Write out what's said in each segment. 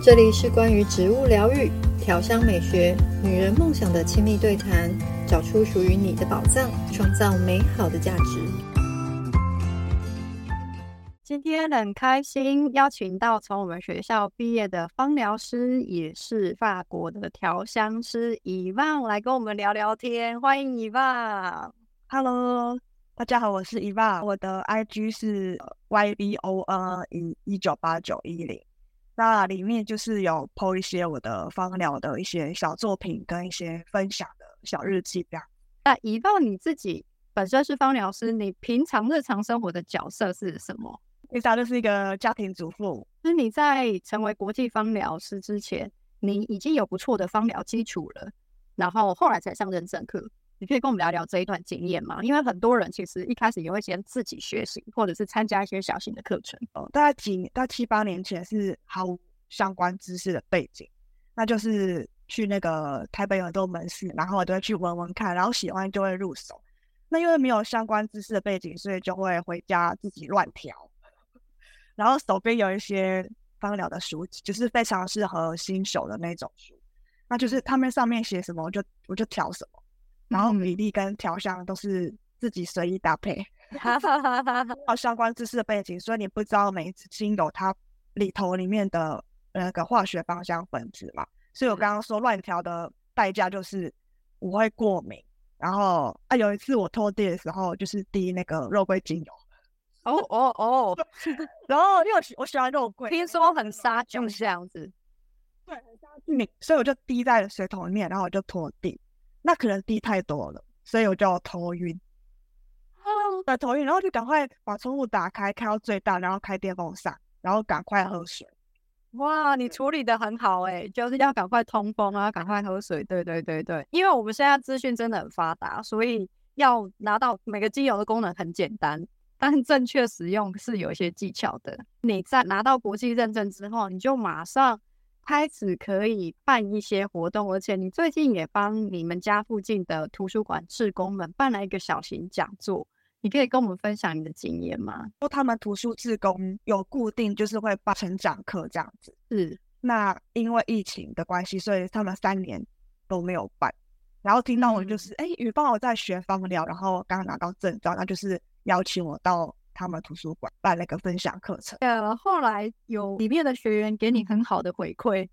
这里是关于植物疗愈、调香美学、女人梦想的亲密对谈，找出属于你的宝藏，创造美好的价值。今天很开心邀请到从我们学校毕业的芳疗师，也是法国的调香师伊旺来跟我们聊聊天。欢迎伊旺，Hello，大家好，我是伊旺，我的 IG 是 ybon 一一九八九一零。那里面就是有 po 一些我的芳疗的一些小作品跟一些分享的小日记这样。那以到你自己本身是芳疗师，你平常日常生活的角色是什么？平常就是一个家庭主妇。那你在成为国际芳疗师之前，你已经有不错的芳疗基础了，然后后来才上认证课。你可以跟我们聊聊这一段经验吗？因为很多人其实一开始也会先自己学习，或者是参加一些小型的课程。哦，大概几年，大概七八年前是毫无相关知识的背景，那就是去那个台北很多门市，然后我都会去闻闻看，然后喜欢就会入手。那因为没有相关知识的背景，所以就会回家自己乱调。然后手边有一些芳疗的书籍，就是非常适合新手的那种书，那就是他们上面写什么，我就我就调什么。然后比例跟调香都是自己随意搭配，哈哈哈哈哈。有相关知识的背景，所以你不知道每一支精油它里头里面的那个化学芳香分子嘛。所以我刚刚说乱调的代价就是我会过敏。然后啊，有一次我拖地的时候，就是滴那个肉桂精油。哦哦哦。然后因为我喜欢肉桂，听说很杀菌这样子。对，很杀菌。所以我就滴在水桶里面，然后我就拖地。那可能滴太多了，所以我就头晕。对，头晕，然后就赶快把窗户打开，开到最大，然后开电风扇，然后赶快喝水。哇，你处理得很好哎、欸，就是要赶快通风啊，赶快喝水。对对对对，因为我们现在资讯真的很发达，所以要拿到每个精油的功能很简单，但正确使用是有一些技巧的。你在拿到国际认证之后，你就马上。开始可以办一些活动，而且你最近也帮你们家附近的图书馆志工们办了一个小型讲座，你可以跟我们分享你的经验吗？他们图书志工有固定就是会办成长课这样子，是。那因为疫情的关系，所以他们三年都没有办。然后听到我就是，哎、嗯，伊旺我在学芳疗，然后刚刚拿到证照，那就是邀请我到。他们图书馆办了一个分享课程，呃，后来有里面的学员给你很好的回馈，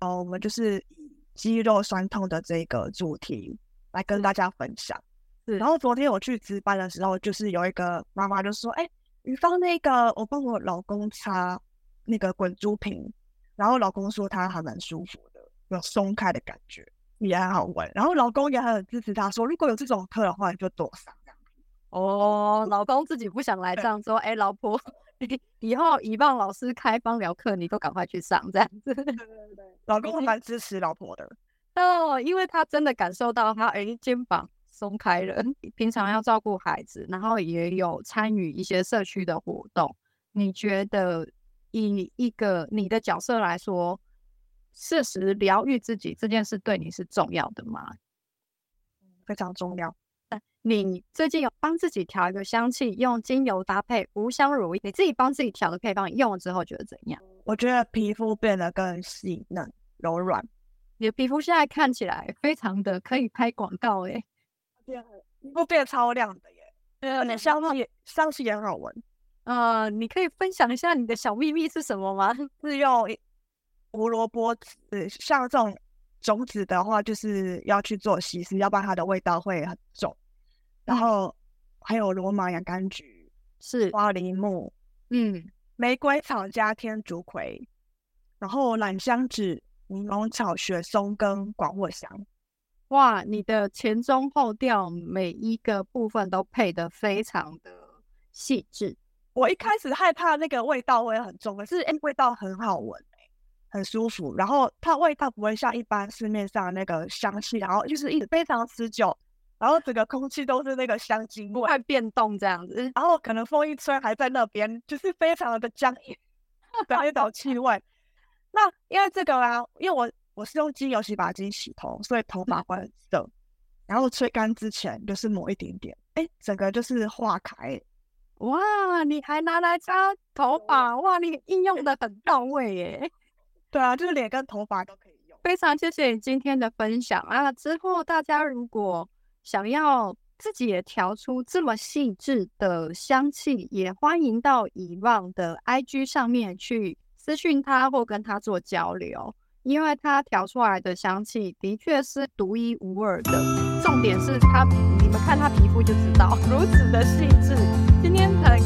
哦，我们就是以肌肉酸痛的这个主题来跟大家分享。是，然后昨天我去值班的时候，就是有一个妈妈就说：“哎，于芳那个，我帮我老公擦那个滚珠瓶，然后老公说他还蛮舒服的，有松开的感觉，也很好闻。然后老公也很支持他说，如果有这种课的话，你就多上。”哦，老公自己不想来上，说：“哎，老婆，以后伊旺老师开芳疗课，你都赶快去上，这样子。”对对对，老公蛮支持老婆的 哦，因为他真的感受到他哎肩膀松开了。平常要照顾孩子，然后也有参与一些社区的活动。你觉得以一个你的角色来说，适时疗愈自己这件事对你是重要的吗？非常重要。你最近有帮自己调一个香气，用精油搭配无香乳液，你自己帮自己调的配方，用了之后觉得怎样？我觉得皮肤变得更细嫩柔软。你的皮肤现在看起来非常的可以拍广告诶，变皮肤变得超亮的耶！呃，你香气香气也很好闻。呃，你可以分享一下你的小秘密是什么吗？是用胡萝卜籽，像这种种子的话，就是要去做稀释，要不然它的味道会很重。然后还有罗马洋甘菊，是花梨木，嗯，玫瑰草加天竺葵，然后榄香子、柠檬草、雪松跟广藿香。哇，你的前中后调每一个部分都配得非常的细致。我一开始害怕那个味道会很重，可是哎，味道很好闻，很舒服。然后它味道不会像一般市面上那个香气，然后就是一直非常持久。然后整个空气都是那个香精味，会变动这样子。然后可能风一吹，还在那边，就是非常的僵硬的一种气味。那因为这个啊，因为我我是用精油洗发精洗头，所以头发会很涩。然后吹干之前就是抹一点点，哎，整个就是化开。哇，你还拿来擦头发？哇，你应用的很到位耶。对啊，就是脸跟头发都可以用。非常谢谢你今天的分享啊！之后大家如果想要自己也调出这么细致的香气，也欢迎到遗忘的 IG 上面去私讯他或跟他做交流，因为他调出来的香气的确是独一无二的。重点是他，你们看他皮肤就知道，如此的细致。今天很